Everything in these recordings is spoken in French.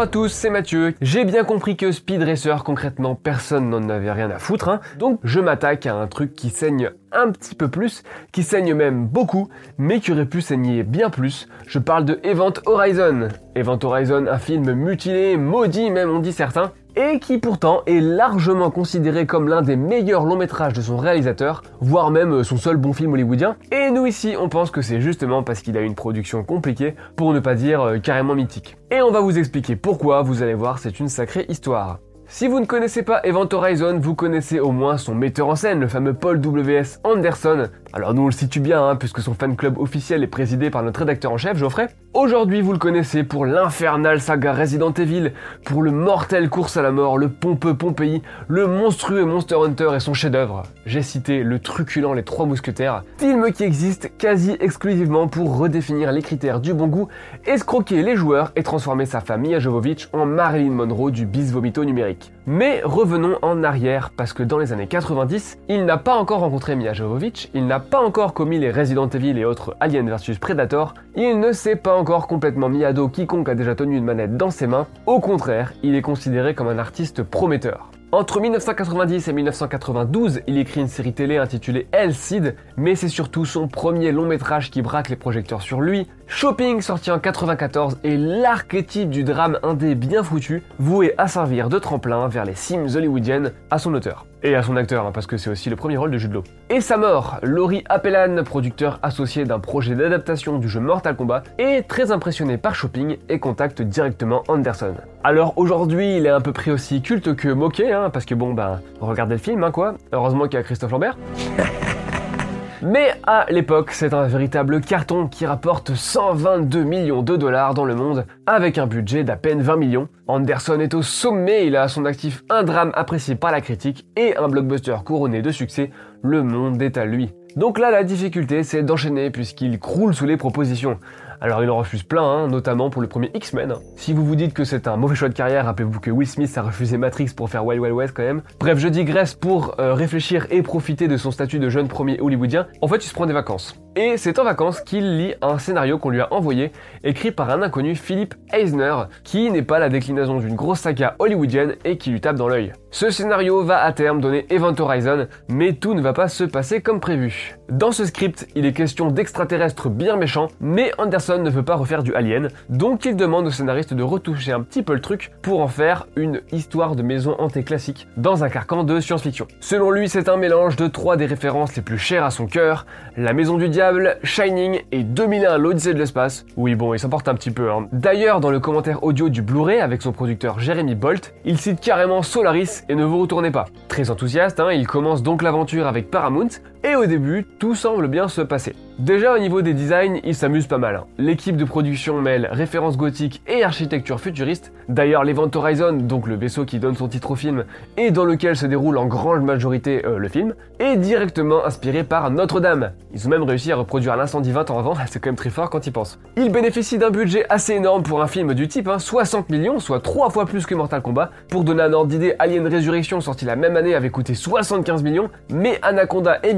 Bonjour à tous, c'est Mathieu. J'ai bien compris que Speed Racer, concrètement, personne n'en avait rien à foutre, hein. donc je m'attaque à un truc qui saigne un petit peu plus, qui saigne même beaucoup, mais qui aurait pu saigner bien plus. Je parle de Event Horizon. Event Horizon, un film mutilé, maudit même on dit certains, et qui pourtant est largement considéré comme l'un des meilleurs longs métrages de son réalisateur, voire même son seul bon film hollywoodien. Et nous ici, on pense que c'est justement parce qu'il a une production compliquée, pour ne pas dire euh, carrément mythique. Et on va vous expliquer pourquoi, vous allez voir, c'est une sacrée histoire. Si vous ne connaissez pas Event Horizon, vous connaissez au moins son metteur en scène, le fameux Paul W.S. Anderson. Alors nous on le situe bien, hein, puisque son fan club officiel est présidé par notre rédacteur en chef, Geoffrey. Aujourd'hui vous le connaissez pour l'infernal saga Resident Evil, pour le mortel course à la mort, le pompeux Pompéi, le monstrueux Monster Hunter et son chef-d'œuvre. J'ai cité le truculent Les Trois Mousquetaires, film qui existe quasi exclusivement pour redéfinir les critères du bon goût, escroquer les joueurs et transformer sa femme Mia Jovovich en Marilyn Monroe du bis vomito numérique. Mais revenons en arrière, parce que dans les années 90, il n'a pas encore rencontré Mia Jovovich, il n'a pas encore commis les Resident Evil et autres Alien vs Predator, il ne s'est pas encore complètement mis à dos quiconque a déjà tenu une manette dans ses mains, au contraire, il est considéré comme un artiste prometteur. Entre 1990 et 1992, il écrit une série télé intitulée El Cid, mais c'est surtout son premier long métrage qui braque les projecteurs sur lui. Shopping, sorti en 94, est l'archétype du drame indé bien foutu, voué à servir de tremplin vers les cimes hollywoodiennes à son auteur. Et à son acteur, hein, parce que c'est aussi le premier rôle de Jude Law. Et sa mort, Laurie Appellan, producteur associé d'un projet d'adaptation du jeu Mortal Kombat, est très impressionné par Shopping et contacte directement Anderson. Alors aujourd'hui, il est un peu pris aussi culte que moqué, hein, parce que bon, ben, regardez le film, hein, quoi. Heureusement qu'il y a Christophe Lambert. Mais à l'époque, c'est un véritable carton qui rapporte 122 millions de dollars dans le monde, avec un budget d'à peine 20 millions. Anderson est au sommet, il a à son actif un drame apprécié par la critique et un blockbuster couronné de succès, Le Monde est à lui. Donc là, la difficulté, c'est d'enchaîner puisqu'il croule sous les propositions. Alors il en refuse plein, hein, notamment pour le premier X-Men. Si vous vous dites que c'est un mauvais choix de carrière, rappelez-vous que Will Smith a refusé Matrix pour faire Wild Wild West quand même. Bref, je digresse pour euh, réfléchir et profiter de son statut de jeune premier hollywoodien. En fait, il se prend des vacances. Et c'est en vacances qu'il lit un scénario qu'on lui a envoyé, écrit par un inconnu Philippe Eisner, qui n'est pas la déclinaison d'une grosse saga hollywoodienne et qui lui tape dans l'œil. Ce scénario va à terme donner Event Horizon, mais tout ne va pas se passer comme prévu. Dans ce script, il est question d'extraterrestres bien méchants, mais Anderson ne veut pas refaire du Alien, donc il demande au scénariste de retoucher un petit peu le truc pour en faire une histoire de maison hantée classique dans un carcan de science-fiction. Selon lui, c'est un mélange de trois des références les plus chères à son cœur, La Maison du Diable, Shining et 2001 l'Odyssée de l'espace. Oui bon, il s'emporte un petit peu. Hein. D'ailleurs, dans le commentaire audio du Blu-ray avec son producteur Jeremy Bolt, il cite carrément Solaris et ne vous retournez pas. Très enthousiaste, hein, il commence donc l'aventure avec Paramount, et au début, tout semble bien se passer. Déjà au niveau des designs, il s'amuse pas mal. Hein. L'équipe de production mêle références gothiques et architecture futuriste. D'ailleurs, l'Event Horizon, donc le vaisseau qui donne son titre au film et dans lequel se déroule en grande majorité euh, le film, est directement inspiré par Notre-Dame. Ils ont même réussi à reproduire l'incendie 20 ans avant, c'est quand même très fort quand ils pensent. Il bénéficie d'un budget assez énorme pour un film du type, 60 hein, millions, soit 3 fois plus que Mortal Kombat. Pour donner un ordre d'idée, Alien Resurrection, sorti la même année, avait coûté 75 millions, mais Anaconda et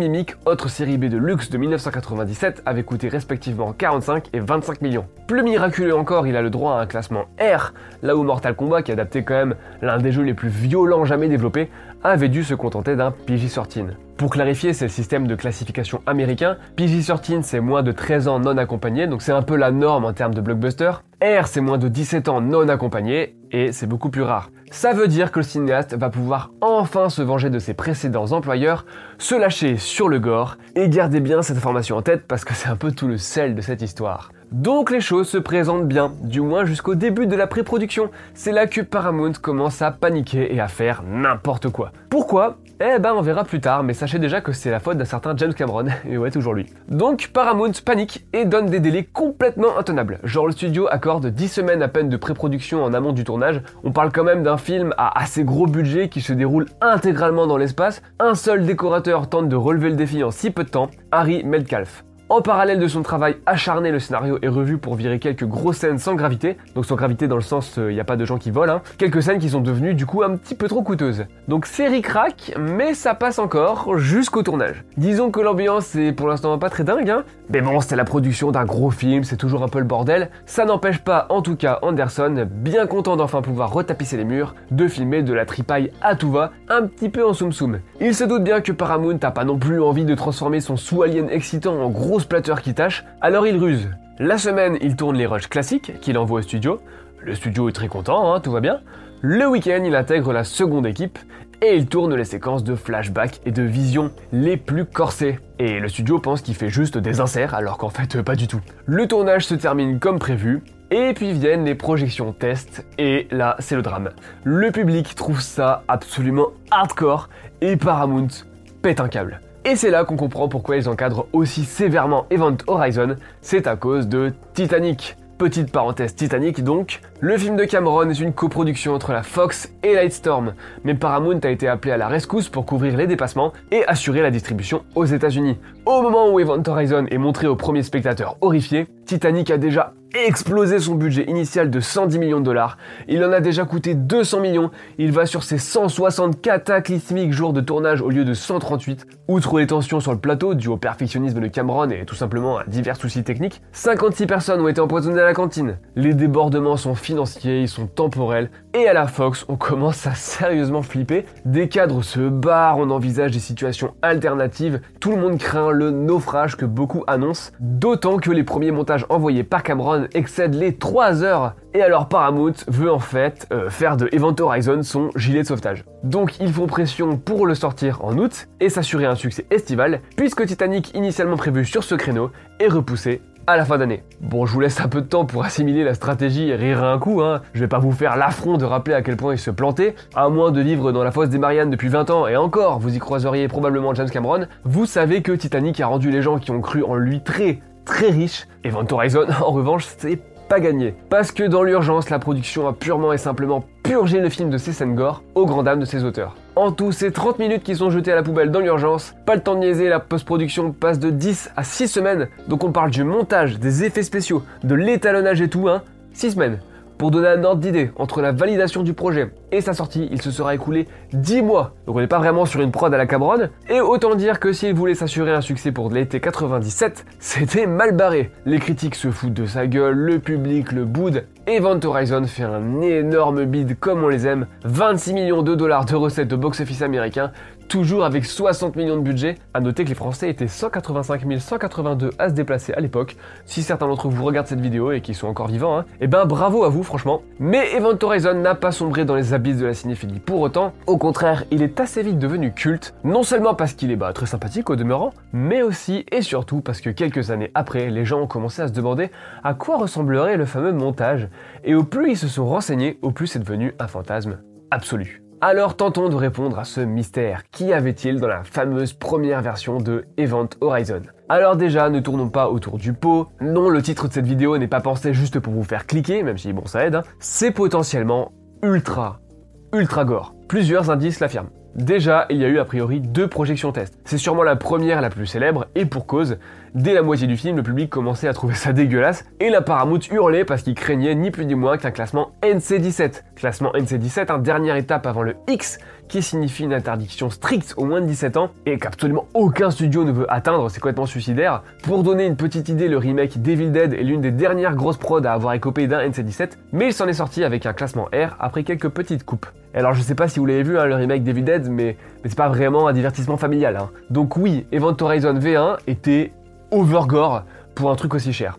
Autre série B de luxe de 1990, avait coûté respectivement 45 et 25 millions. Plus miraculeux encore, il a le droit à un classement R, là où Mortal Kombat, qui adaptait quand même l'un des jeux les plus violents jamais développés, avait dû se contenter d'un PG-13. Pour clarifier, c'est le système de classification américain. PG-13, c'est moins de 13 ans non accompagnés, donc c'est un peu la norme en termes de blockbuster. R, c'est moins de 17 ans non accompagnés, et c'est beaucoup plus rare. Ça veut dire que le cinéaste va pouvoir enfin se venger de ses précédents employeurs, se lâcher sur le gore, et gardez bien cette information en tête parce que c'est un peu tout le sel de cette histoire. Donc les choses se présentent bien, du moins jusqu'au début de la pré-production. C'est là que Paramount commence à paniquer et à faire n'importe quoi. Pourquoi? Eh ben on verra plus tard, mais sachez déjà que c'est la faute d'un certain James Cameron, et ouais toujours lui. Donc Paramount panique et donne des délais complètement intenables. Genre le studio accorde 10 semaines à peine de pré-production en amont du tournage, on parle quand même d'un film à assez gros budget qui se déroule intégralement dans l'espace, un seul décorateur tente de relever le défi en si peu de temps, Harry Metcalf. En parallèle de son travail acharné, le scénario est revu pour virer quelques grosses scènes sans gravité, donc sans gravité dans le sens il euh, n'y a pas de gens qui volent, hein. quelques scènes qui sont devenues du coup un petit peu trop coûteuses. Donc c'est ric mais ça passe encore jusqu'au tournage. Disons que l'ambiance est pour l'instant pas très dingue, hein. mais bon c'est la production d'un gros film, c'est toujours un peu le bordel, ça n'empêche pas en tout cas Anderson, bien content d'enfin pouvoir retapisser les murs, de filmer de la tripaille à tout va, un petit peu en soum soum. Il se doute bien que Paramount n'a pas non plus envie de transformer son sous-alien excitant en gros splatter qui tâche, alors il ruse. La semaine, il tourne les rushs classiques qu'il envoie au studio. Le studio est très content, hein, tout va bien. Le week-end, il intègre la seconde équipe et il tourne les séquences de flashback et de vision les plus corsées. Et le studio pense qu'il fait juste des inserts alors qu'en fait pas du tout. Le tournage se termine comme prévu et puis viennent les projections test et là c'est le drame. Le public trouve ça absolument hardcore et Paramount pète un câble. Et c'est là qu'on comprend pourquoi ils encadrent aussi sévèrement Event Horizon, c'est à cause de Titanic. Petite parenthèse Titanic donc, le film de Cameron est une coproduction entre la Fox et Lightstorm, mais Paramount a été appelé à la rescousse pour couvrir les dépassements et assurer la distribution aux États-Unis. Au moment où Event Horizon est montré aux premiers spectateurs horrifiés, Titanic a déjà explosé son budget initial de 110 millions de dollars. Il en a déjà coûté 200 millions. Il va sur ses 160 cataclysmiques jours de tournage au lieu de 138. Outre les tensions sur le plateau, dû au perfectionnisme de Cameron et tout simplement à divers soucis techniques, 56 personnes ont été empoisonnées à la cantine. Les débordements sont financiers, ils sont temporels. Et à la Fox, on commence à sérieusement flipper. Des cadres se barrent, on envisage des situations alternatives. Tout le monde craint le naufrage que beaucoup annoncent. D'autant que les premiers montages envoyés par Cameron excède les 3 heures. Et alors Paramount veut en fait euh, faire de Event Horizon son gilet de sauvetage. Donc ils font pression pour le sortir en août et s'assurer un succès estival, puisque Titanic initialement prévu sur ce créneau est repoussé à la fin d'année. Bon, je vous laisse un peu de temps pour assimiler la stratégie et rire un coup, hein. Je vais pas vous faire l'affront de rappeler à quel point il se plantait, à moins de vivre dans la fosse des Mariannes depuis 20 ans, et encore, vous y croiseriez probablement James Cameron. Vous savez que Titanic a rendu les gens qui ont cru en lui très, très riche. Event Horizon, en revanche, c'est pas gagné. Parce que dans l'urgence, la production a purement et simplement purgé le film de ses scènes gore au grand dam de ses auteurs. En tout, c'est 30 minutes qui sont jetées à la poubelle dans l'urgence. Pas le temps de niaiser, la post-production passe de 10 à 6 semaines. Donc on parle du montage, des effets spéciaux, de l'étalonnage et tout, hein. 6 semaines. Pour donner un ordre d'idée, entre la validation du projet et sa sortie, il se sera écoulé 10 mois. Donc on n'est pas vraiment sur une prod à la cabronne. Et autant dire que s'il voulait s'assurer un succès pour l'été 97, c'était mal barré. Les critiques se foutent de sa gueule, le public le boude. Event Horizon fait un énorme bid comme on les aime. 26 millions de dollars de recettes de box-office américain, toujours avec 60 millions de budget. A noter que les Français étaient 185 182 à se déplacer à l'époque. Si certains d'entre vous regardent cette vidéo et qui sont encore vivants, hein, eh ben bravo à vous franchement. Mais Event Horizon n'a pas sombré dans les abysses de la cinéphilie pour autant. Au contraire, il est assez vite devenu culte, non seulement parce qu'il est bah, très sympathique au demeurant, mais aussi et surtout parce que quelques années après, les gens ont commencé à se demander à quoi ressemblerait le fameux montage. Et au plus ils se sont renseignés, au plus c'est devenu un fantasme absolu. Alors tentons de répondre à ce mystère. Qu'y avait-il dans la fameuse première version de Event Horizon? Alors déjà, ne tournons pas autour du pot. Non, le titre de cette vidéo n'est pas pensé juste pour vous faire cliquer, même si bon ça aide. Hein. C'est potentiellement ultra, ultra gore. Plusieurs indices l'affirment. Déjà, il y a eu a priori deux projections test. C'est sûrement la première la plus célèbre, et pour cause, dès la moitié du film, le public commençait à trouver ça dégueulasse, et la Paramount hurlait parce qu'il craignait ni plus ni moins qu'un classement NC17. Classement NC17, un dernière étape avant le X, qui signifie une interdiction stricte aux moins de 17 ans, et qu'absolument aucun studio ne veut atteindre, c'est complètement suicidaire. Pour donner une petite idée, le remake Devil Dead est l'une des dernières grosses prods à avoir écopé d'un NC17, mais il s'en est sorti avec un classement R après quelques petites coupes. Alors je sais pas si vous l'avez vu, hein, le remake Devil Dead, mais, c'est pas vraiment un divertissement familial. Hein. Donc oui, Event Horizon V1 était overgore pour un truc aussi cher.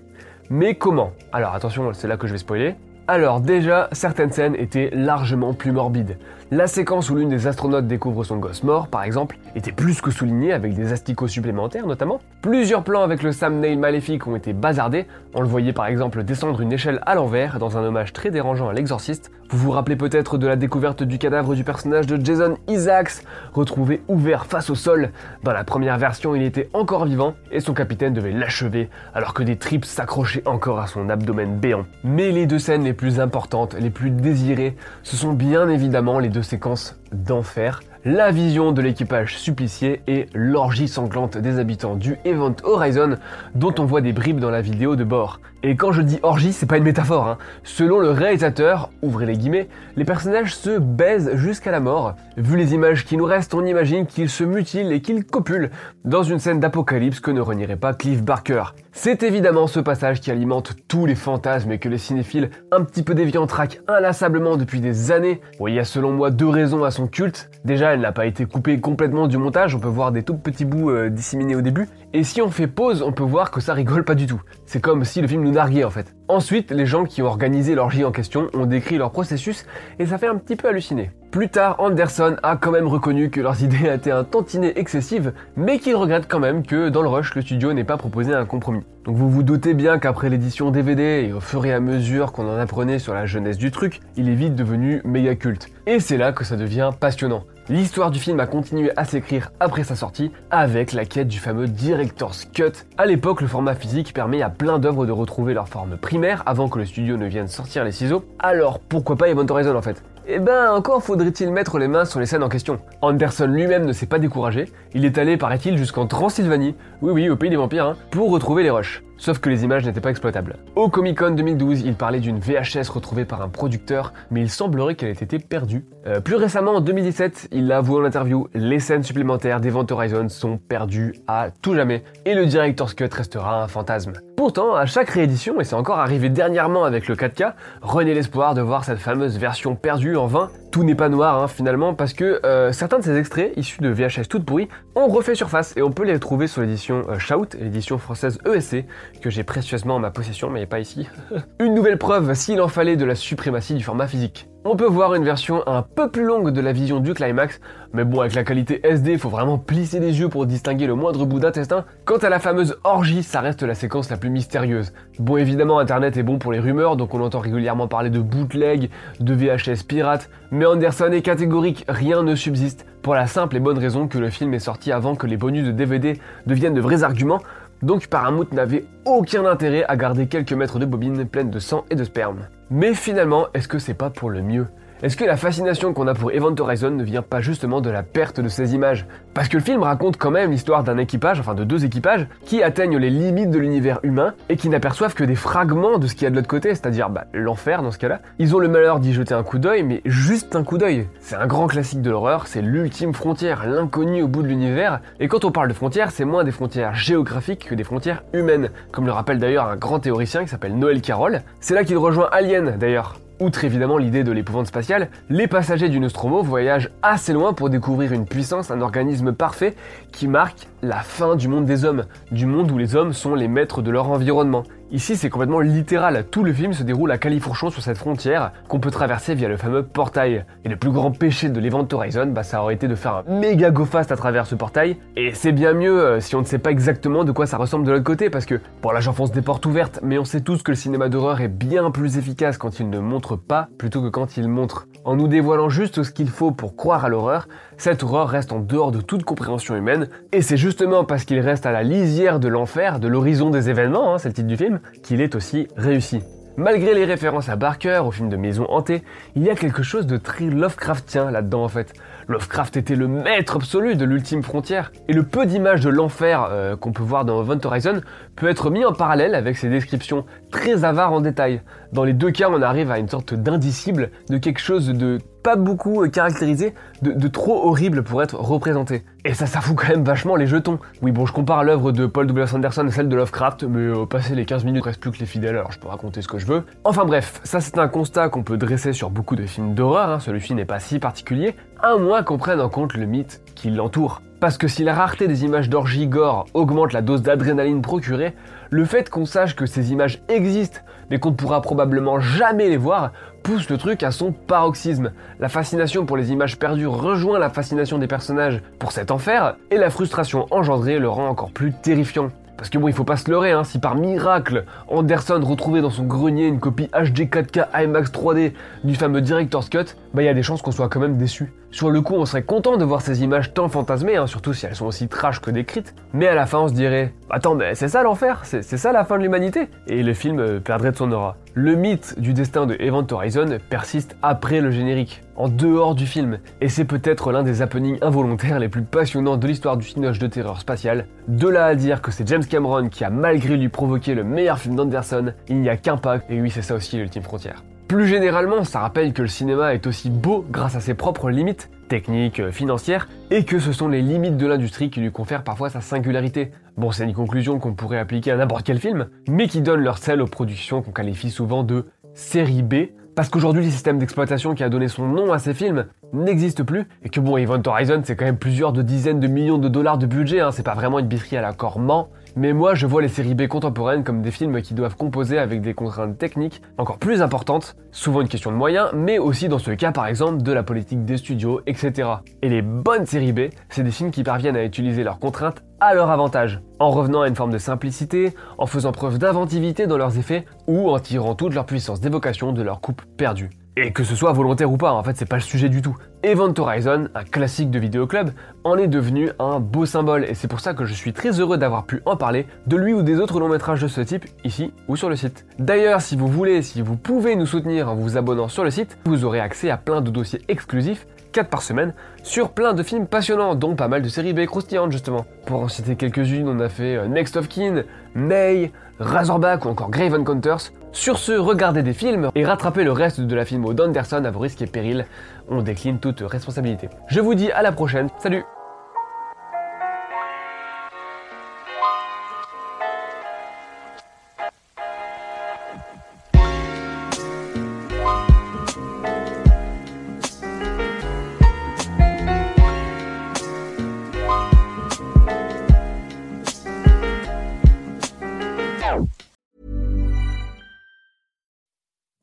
Mais comment? Alors attention, c'est là que je vais spoiler. Alors déjà, certaines scènes étaient largement plus morbides. La séquence où l'une des astronautes découvre son gosse mort, par exemple, était plus que soulignée avec des asticots supplémentaires notamment. Plusieurs plans avec le Sam Neill maléfique ont été bazardés. On le voyait par exemple descendre une échelle à l'envers dans un hommage très dérangeant à l'exorciste. Vous vous rappelez peut-être de la découverte du cadavre du personnage de Jason Isaacs, retrouvé ouvert face au sol. Dans la première version, il était encore vivant et son capitaine devait l'achever alors que des tripes s'accrochaient encore à son abdomen béant. Mais les deux scènes les plus importantes, les plus désirées, ce sont bien évidemment les deux séquence d'enfer, la vision de l'équipage supplicié et l'orgie sanglante des habitants du Event Horizon dont on voit des bribes dans la vidéo de bord. Et quand je dis orgie, c'est pas une métaphore. Hein. Selon le réalisateur, ouvrez les guillemets, les personnages se baisent jusqu'à la mort. Vu les images qui nous restent, on imagine qu'ils se mutilent et qu'ils copulent dans une scène d'apocalypse que ne renierait pas Cliff Barker. C'est évidemment ce passage qui alimente tous les fantasmes et que les cinéphiles un petit peu déviants traquent inlassablement depuis des années. Bon, il y a selon moi deux raisons à son culte. Déjà, elle n'a pas été coupée complètement du montage, on peut voir des tout petits bouts euh, disséminés au début. Et si on fait pause, on peut voir que ça rigole pas du tout. C'est comme si le film nous narguait en fait. Ensuite, les gens qui ont organisé l'orgie en question ont décrit leur processus et ça fait un petit peu halluciner. Plus tard, Anderson a quand même reconnu que leurs idées étaient un tantinet excessives, mais qu'il regrette quand même que dans le rush, le studio n'ait pas proposé un compromis. Donc vous vous doutez bien qu'après l'édition DVD et au fur et à mesure qu'on en apprenait sur la jeunesse du truc, il est vite devenu méga culte. Et c'est là que ça devient passionnant. L'histoire du film a continué à s'écrire après sa sortie avec la quête du fameux Director's Cut. À l'époque, le format physique permet à plein d'œuvres de retrouver leur forme primaire avant que le studio ne vienne sortir les ciseaux. Alors pourquoi pas Event Horizon en fait eh ben, encore faudrait-il mettre les mains sur les scènes en question. Anderson lui-même ne s'est pas découragé, il est allé, paraît-il, jusqu'en Transylvanie, oui oui, au pays des vampires, hein, pour retrouver les rushs. Sauf que les images n'étaient pas exploitables. Au Comic Con 2012, il parlait d'une VHS retrouvée par un producteur, mais il semblerait qu'elle ait été perdue. Euh, plus récemment, en 2017, il l'a avoué en interview, les scènes supplémentaires d'Event Horizon sont perdues à tout jamais, et le Director's Cut restera un fantasme. Pourtant, à chaque réédition, et c'est encore arrivé dernièrement avec le 4K, renaît l'espoir de voir cette fameuse version perdue en vain. Tout n'est pas noir hein, finalement, parce que euh, certains de ces extraits, issus de VHS toutes pourries, ont refait surface, et on peut les trouver sur l'édition euh, Shout, l'édition française ESC, que j'ai précieusement en ma possession, mais pas ici. une nouvelle preuve, s'il en fallait, de la suprématie du format physique. On peut voir une version un peu plus longue de la vision du climax, mais bon, avec la qualité SD, faut vraiment plisser les yeux pour distinguer le moindre bout d'intestin. Quant à la fameuse orgie, ça reste la séquence la plus mystérieuse. Bon, évidemment, Internet est bon pour les rumeurs, donc on entend régulièrement parler de bootleg, de VHS pirate, mais Anderson est catégorique, rien ne subsiste, pour la simple et bonne raison que le film est sorti avant que les bonus de DVD deviennent de vrais arguments, donc Paramount n'avait aucun intérêt à garder quelques mètres de bobines pleines de sang et de sperme. Mais finalement, est-ce que c'est pas pour le mieux? Est-ce que la fascination qu'on a pour Event Horizon ne vient pas justement de la perte de ces images? Parce que le film raconte quand même l'histoire d'un équipage, enfin de deux équipages, qui atteignent les limites de l'univers humain et qui n'aperçoivent que des fragments de ce qu'il y a de l'autre côté, c'est-à-dire bah, l'enfer dans ce cas-là. Ils ont le malheur d'y jeter un coup d'œil, mais juste un coup d'œil. C'est un grand classique de l'horreur, c'est l'ultime frontière, l'inconnu au bout de l'univers, et quand on parle de frontières, c'est moins des frontières géographiques que des frontières humaines, comme le rappelle d'ailleurs un grand théoricien qui s'appelle Noël Carroll. C'est là qu'il rejoint Alien d'ailleurs, Outre évidemment l'idée de l'épouvante spatiale, les passagers du Nostromo voyagent assez loin pour découvrir une puissance, un organisme parfait qui marque la fin du monde des hommes, du monde où les hommes sont les maîtres de leur environnement. Ici, c'est complètement littéral. Tout le film se déroule à Califourchon sur cette frontière qu'on peut traverser via le fameux portail. Et le plus grand péché de l'Event Horizon, bah, ça aurait été de faire un méga go fast à travers ce portail. Et c'est bien mieux euh, si on ne sait pas exactement de quoi ça ressemble de l'autre côté, parce que, bon là j'enfonce des portes ouvertes, mais on sait tous que le cinéma d'horreur est bien plus efficace quand il ne montre pas plutôt que quand il montre. En nous dévoilant juste ce qu'il faut pour croire à l'horreur, cette horreur reste en dehors de toute compréhension humaine, et c'est justement parce qu'il reste à la lisière de l'enfer, de l'horizon des événements, hein, c'est le titre du film, qu'il est aussi réussi. Malgré les références à Barker, au film de Maison Hantée, il y a quelque chose de très Lovecraftien là-dedans en fait. Lovecraft était le maître absolu de l'ultime frontière, et le peu d'images de l'enfer euh, qu'on peut voir dans Event Horizon peut être mis en parallèle avec ses descriptions très avares en détail. Dans les deux cas, on arrive à une sorte d'indicible, de quelque chose de pas beaucoup euh, caractérisé, de, trop horrible pour être représenté. Et ça, ça fout quand même vachement les jetons. Oui, bon, je compare l'œuvre de Paul W. Anderson à celle de Lovecraft, mais au passé les 15 minutes, il reste plus que les fidèles, alors je peux raconter ce que je veux. Enfin bref, ça c'est un constat qu'on peut dresser sur beaucoup de films d'horreur, hein. celui-ci n'est pas si particulier, à moins qu'on prenne en compte le mythe qui l'entoure. Parce que si la rareté des images d'orgie gore augmente la dose d'adrénaline procurée, le fait qu'on sache que ces images existent, mais qu'on ne pourra probablement jamais les voir, pousse le truc à son paroxysme. La fascination pour les images perdues rejoint la fascination des personnages pour cet enfer, et la frustration engendrée le rend encore plus terrifiant. Parce que bon, il faut pas se leurrer, hein, si par miracle, Anderson retrouvait dans son grenier une copie HD 4K IMAX 3D du fameux Director's Cut, bah il y a des chances qu'on soit quand même déçu. Sur le coup, on serait content de voir ces images tant fantasmées, hein, surtout si elles sont aussi trash que décrites, mais à la fin on se dirait Attends, mais c'est ça l'enfer C'est ça la fin de l'humanité Et le film euh, perdrait de son aura. Le mythe du destin de Event Horizon persiste après le générique, en dehors du film, et c'est peut-être l'un des happenings involontaires les plus passionnants de l'histoire du cinoche de terreur spatiale. De là à dire que c'est James Cameron qui a malgré lui provoqué le meilleur film d'Anderson, il n'y a qu'un pas, et oui c'est ça aussi l'ultime frontière. Plus généralement, ça rappelle que le cinéma est aussi beau grâce à ses propres limites, techniques, euh, financières, et que ce sont les limites de l'industrie qui lui confèrent parfois sa singularité. Bon, c'est une conclusion qu'on pourrait appliquer à n'importe quel film, mais qui donne leur sel aux productions qu'on qualifie souvent de série B, parce qu'aujourd'hui le système d'exploitation qui a donné son nom à ces films n'existe plus, et que bon, Event Horizon c'est quand même plusieurs de dizaines de millions de dollars de budget, hein, c'est pas vraiment une bisserie à la Corman, mais moi, je vois les séries B contemporaines comme des films qui doivent composer avec des contraintes techniques encore plus importantes, souvent une question de moyens, mais aussi dans ce cas par exemple de la politique des studios, etc. Et les bonnes séries B, c'est des films qui parviennent à utiliser leurs contraintes à leur avantage, en revenant à une forme de simplicité, en faisant preuve d'inventivité dans leurs effets, ou en tirant toute leur puissance d'évocation de leur coupe perdue. Et que ce soit volontaire ou pas, en fait, c'est pas le sujet du tout. Event Horizon, un classique de vidéoclub, en est devenu un beau symbole, et c'est pour ça que je suis très heureux d'avoir pu en parler de lui ou des autres longs métrages de ce type, ici ou sur le site. D'ailleurs, si vous voulez, si vous pouvez nous soutenir en vous abonnant sur le site, vous aurez accès à plein de dossiers exclusifs 4 par semaine, sur plein de films passionnants, dont pas mal de séries B croustillantes justement. Pour en citer quelques-unes, on a fait euh, Next of Kin, May, Razorback ou encore Grave Encounters. Sur ce, regardez des films et rattrapez le reste de la film d'Anderson à vos risques et périls. On décline toute responsabilité. Je vous dis à la prochaine, salut